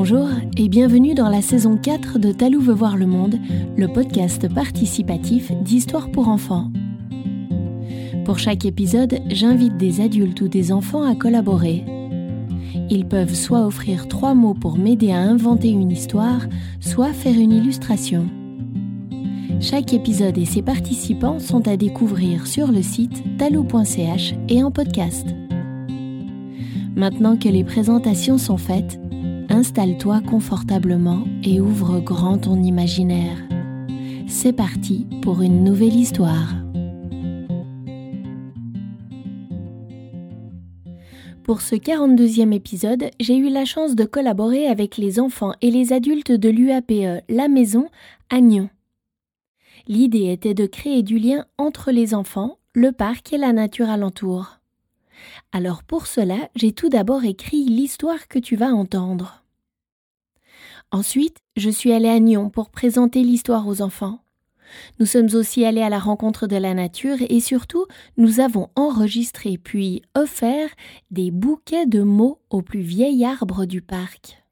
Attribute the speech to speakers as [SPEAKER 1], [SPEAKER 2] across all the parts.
[SPEAKER 1] Bonjour et bienvenue dans la saison 4 de Talou veut voir le monde, le podcast participatif d'histoire pour enfants. Pour chaque épisode, j'invite des adultes ou des enfants à collaborer. Ils peuvent soit offrir trois mots pour m'aider à inventer une histoire, soit faire une illustration. Chaque épisode et ses participants sont à découvrir sur le site talou.ch et en podcast. Maintenant que les présentations sont faites, installe-toi confortablement et ouvre grand ton imaginaire. C'est parti pour une nouvelle histoire. Pour ce 42e épisode, j'ai eu la chance de collaborer avec les enfants et les adultes de l'UAPE La Maison à Nyon. L'idée était de créer du lien entre les enfants, le parc et la nature alentour. Alors pour cela, j'ai tout d'abord écrit l'histoire que tu vas entendre. Ensuite, je suis allée à Nyon pour présenter l'histoire aux enfants. Nous sommes aussi allés à la rencontre de la nature et surtout, nous avons enregistré puis offert des bouquets de mots au plus vieil arbre du parc.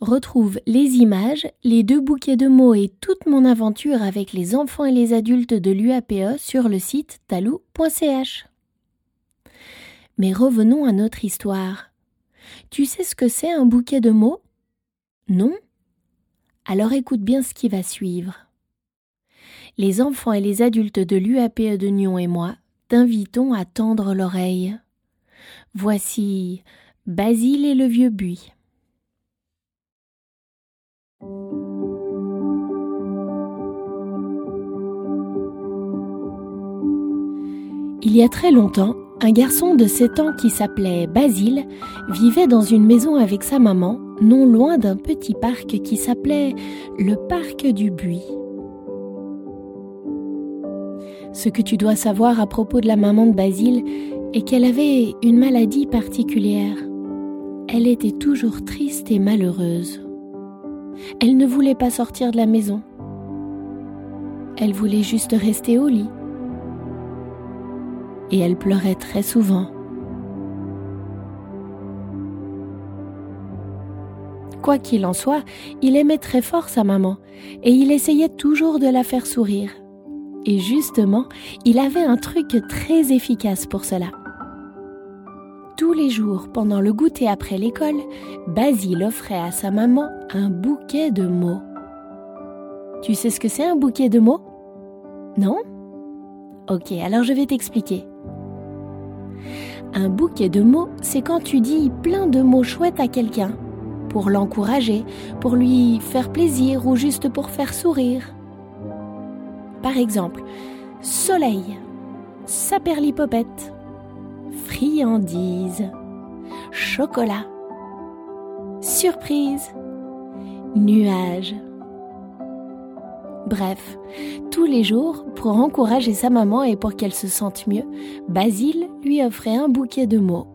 [SPEAKER 1] Retrouve les images, les deux bouquets de mots et toute mon aventure avec les enfants et les adultes de l'UAPE sur le site talou.ch. Mais revenons à notre histoire. Tu sais ce que c'est un bouquet de mots? Non? Alors écoute bien ce qui va suivre. Les enfants et les adultes de l'UAPE de Nyon et moi t'invitons à tendre l'oreille. Voici Basile et le vieux buis. Il y a très longtemps, un garçon de 7 ans qui s'appelait Basile vivait dans une maison avec sa maman, non loin d'un petit parc qui s'appelait le parc du Buis. Ce que tu dois savoir à propos de la maman de Basile est qu'elle avait une maladie particulière. Elle était toujours triste et malheureuse. Elle ne voulait pas sortir de la maison. Elle voulait juste rester au lit et elle pleurait très souvent. Quoi qu'il en soit, il aimait très fort sa maman, et il essayait toujours de la faire sourire. Et justement, il avait un truc très efficace pour cela. Tous les jours, pendant le goûter après l'école, Basile offrait à sa maman un bouquet de mots. Tu sais ce que c'est un bouquet de mots? Non? Ok, alors je vais t'expliquer. Un bouquet de mots, c'est quand tu dis plein de mots chouettes à quelqu'un, pour l'encourager, pour lui faire plaisir ou juste pour faire sourire. Par exemple, soleil, saperlipopette, friandise, chocolat, surprise, nuage. Bref, tous les jours, pour encourager sa maman et pour qu'elle se sente mieux, Basile lui offrait un bouquet de mots.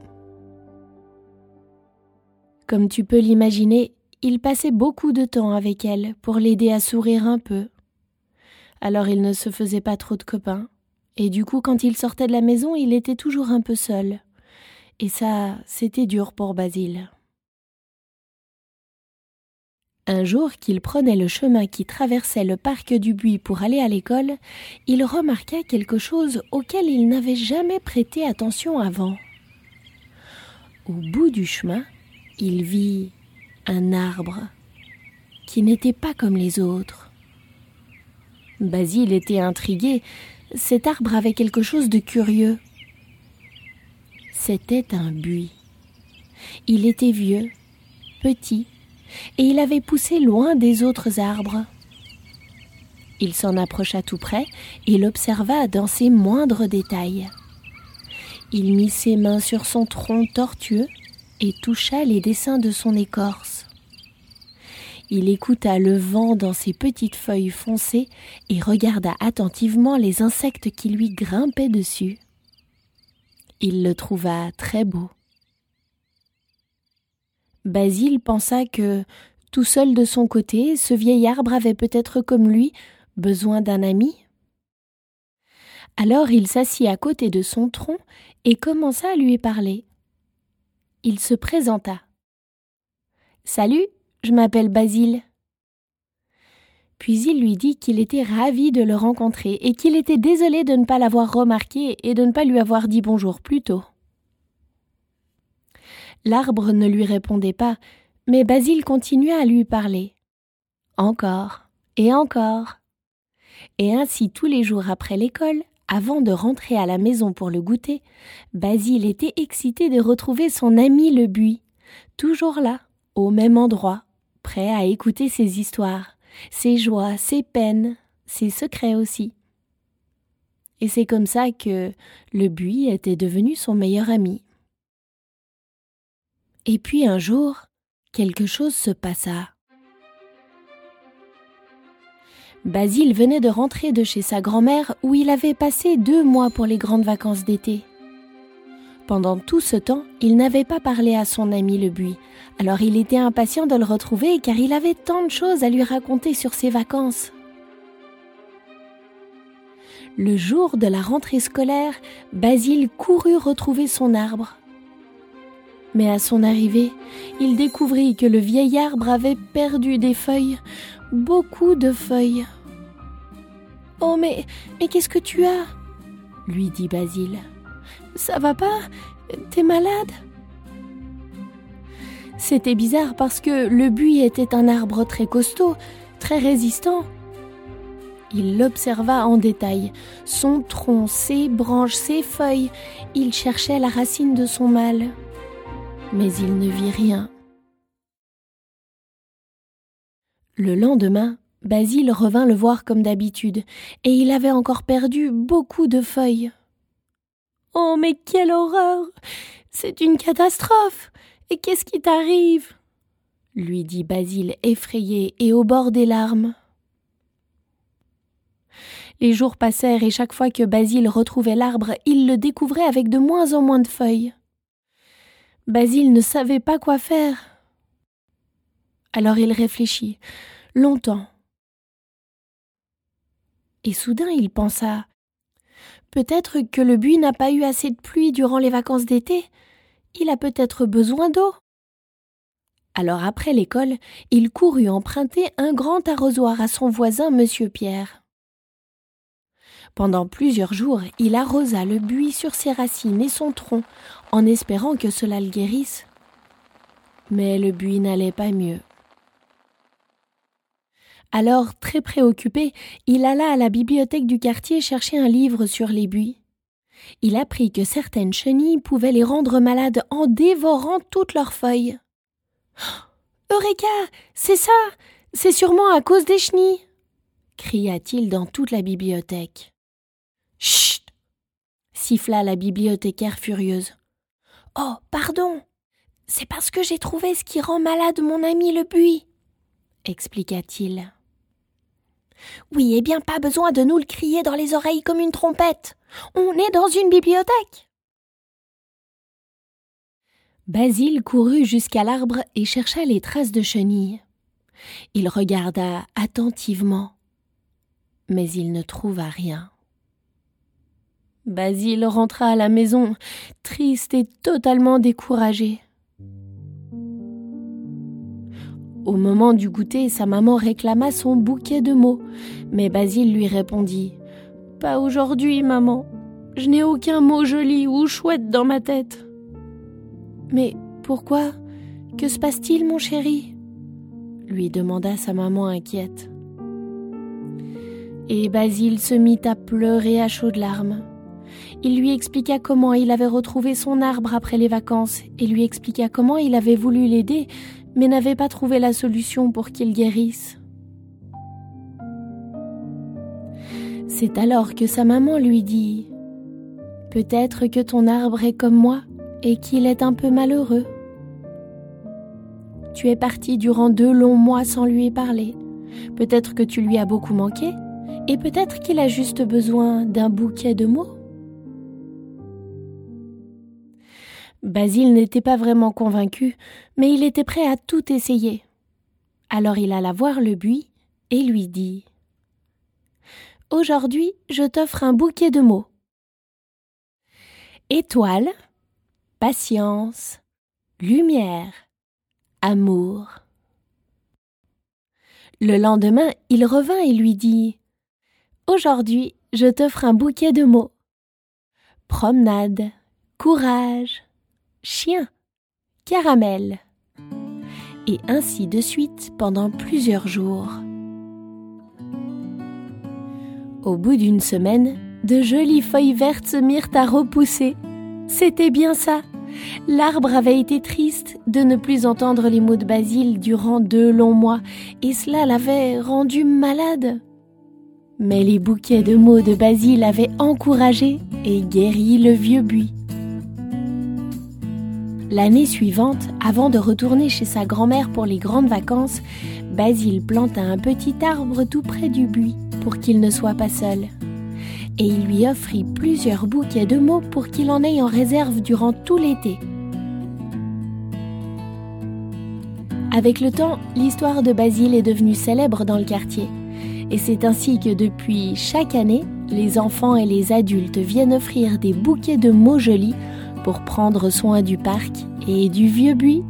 [SPEAKER 1] Comme tu peux l'imaginer, il passait beaucoup de temps avec elle pour l'aider à sourire un peu. Alors il ne se faisait pas trop de copains, et du coup quand il sortait de la maison, il était toujours un peu seul. Et ça, c'était dur pour Basile. Un jour qu'il prenait le chemin qui traversait le parc du Buis pour aller à l'école, il remarqua quelque chose auquel il n'avait jamais prêté attention avant. Au bout du chemin, il vit un arbre qui n'était pas comme les autres. Basile était intrigué. Cet arbre avait quelque chose de curieux. C'était un buis. Il était vieux, petit, et il avait poussé loin des autres arbres. Il s'en approcha tout près et l'observa dans ses moindres détails. Il mit ses mains sur son tronc tortueux et toucha les dessins de son écorce. Il écouta le vent dans ses petites feuilles foncées et regarda attentivement les insectes qui lui grimpaient dessus. Il le trouva très beau. Basile pensa que, tout seul de son côté, ce vieil arbre avait peut-être comme lui besoin d'un ami. Alors il s'assit à côté de son tronc et commença à lui parler. Il se présenta. Salut, je m'appelle Basile. Puis il lui dit qu'il était ravi de le rencontrer et qu'il était désolé de ne pas l'avoir remarqué et de ne pas lui avoir dit bonjour plus tôt. L'arbre ne lui répondait pas, mais Basile continuait à lui parler. Encore et encore. Et ainsi tous les jours après l'école, avant de rentrer à la maison pour le goûter, Basile était excité de retrouver son ami le buis, toujours là, au même endroit, prêt à écouter ses histoires, ses joies, ses peines, ses secrets aussi. Et c'est comme ça que le buis était devenu son meilleur ami. Et puis un jour, quelque chose se passa. Basile venait de rentrer de chez sa grand-mère où il avait passé deux mois pour les grandes vacances d'été. Pendant tout ce temps, il n'avait pas parlé à son ami le buis, alors il était impatient de le retrouver car il avait tant de choses à lui raconter sur ses vacances. Le jour de la rentrée scolaire, Basile courut retrouver son arbre. Mais à son arrivée, il découvrit que le vieil arbre avait perdu des feuilles, beaucoup de feuilles. Oh, mais, qu'est-ce que tu as? lui dit Basile. Ça va pas? T'es malade? C'était bizarre parce que le buis était un arbre très costaud, très résistant. Il l'observa en détail, son tronc, ses branches, ses feuilles. Il cherchait la racine de son mal. Mais il ne vit rien. Le lendemain, Basile revint le voir comme d'habitude, et il avait encore perdu beaucoup de feuilles. Oh, mais quelle horreur. C'est une catastrophe. Et qu'est-ce qui t'arrive? lui dit Basile effrayé et au bord des larmes. Les jours passèrent et chaque fois que Basile retrouvait l'arbre, il le découvrait avec de moins en moins de feuilles. Basile ne savait pas quoi faire. Alors il réfléchit longtemps. Et soudain il pensa Peut-être que le buis n'a pas eu assez de pluie durant les vacances d'été. Il a peut-être besoin d'eau. Alors après l'école, il courut emprunter un grand arrosoir à son voisin monsieur Pierre. Pendant plusieurs jours, il arrosa le buis sur ses racines et son tronc, en espérant que cela le guérisse. Mais le buis n'allait pas mieux. Alors, très préoccupé, il alla à la bibliothèque du quartier chercher un livre sur les buis. Il apprit que certaines chenilles pouvaient les rendre malades en dévorant toutes leurs feuilles. Eureka C'est ça C'est sûrement à cause des chenilles cria-t-il dans toute la bibliothèque. Chut siffla la bibliothécaire furieuse. Oh, pardon C'est parce que j'ai trouvé ce qui rend malade mon ami le buis expliqua-t-il. Oui, eh bien, pas besoin de nous le crier dans les oreilles comme une trompette. On est dans une bibliothèque. Basile courut jusqu'à l'arbre et chercha les traces de chenilles. Il regarda attentivement, mais il ne trouva rien. Basile rentra à la maison, triste et totalement découragé. Au moment du goûter, sa maman réclama son bouquet de mots, mais Basile lui répondit Pas aujourd'hui, maman. Je n'ai aucun mot joli ou chouette dans ma tête. Mais pourquoi? Que se passe-t-il, mon chéri? lui demanda sa maman inquiète. Et Basile se mit à pleurer à chaudes larmes. Il lui expliqua comment il avait retrouvé son arbre après les vacances et lui expliqua comment il avait voulu l'aider, mais n'avait pas trouvé la solution pour qu'il guérisse. C'est alors que sa maman lui dit Peut-être que ton arbre est comme moi et qu'il est un peu malheureux. Tu es parti durant deux longs mois sans lui parler. Peut-être que tu lui as beaucoup manqué, et peut-être qu'il a juste besoin d'un bouquet de mots. Basile n'était pas vraiment convaincu, mais il était prêt à tout essayer. Alors il alla voir le buis et lui dit Aujourd'hui, je t'offre un bouquet de mots. Étoile, patience, lumière, amour. Le lendemain, il revint et lui dit Aujourd'hui, je t'offre un bouquet de mots. Promenade, courage, chien, caramel. Et ainsi de suite pendant plusieurs jours. Au bout d'une semaine, de jolies feuilles vertes se mirent à repousser. C'était bien ça. L'arbre avait été triste de ne plus entendre les mots de Basile durant deux longs mois, et cela l'avait rendu malade. Mais les bouquets de mots de Basile avaient encouragé et guéri le vieux buis. L'année suivante, avant de retourner chez sa grand-mère pour les grandes vacances, Basile planta un petit arbre tout près du buis pour qu'il ne soit pas seul et il lui offrit plusieurs bouquets de mots pour qu'il en ait en réserve durant tout l'été. Avec le temps, l'histoire de Basile est devenue célèbre dans le quartier. Et c'est ainsi que depuis chaque année, les enfants et les adultes viennent offrir des bouquets de mots jolis pour prendre soin du parc et du vieux buis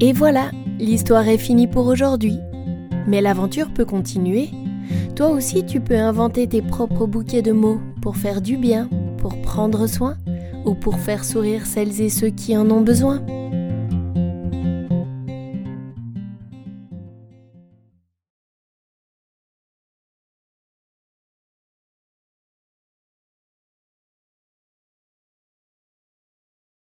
[SPEAKER 1] Et voilà, l'histoire est finie pour aujourd'hui. Mais l'aventure peut continuer. Toi aussi, tu peux inventer tes propres bouquets de mots pour faire du bien, pour prendre soin ou pour faire sourire celles et ceux qui en ont besoin.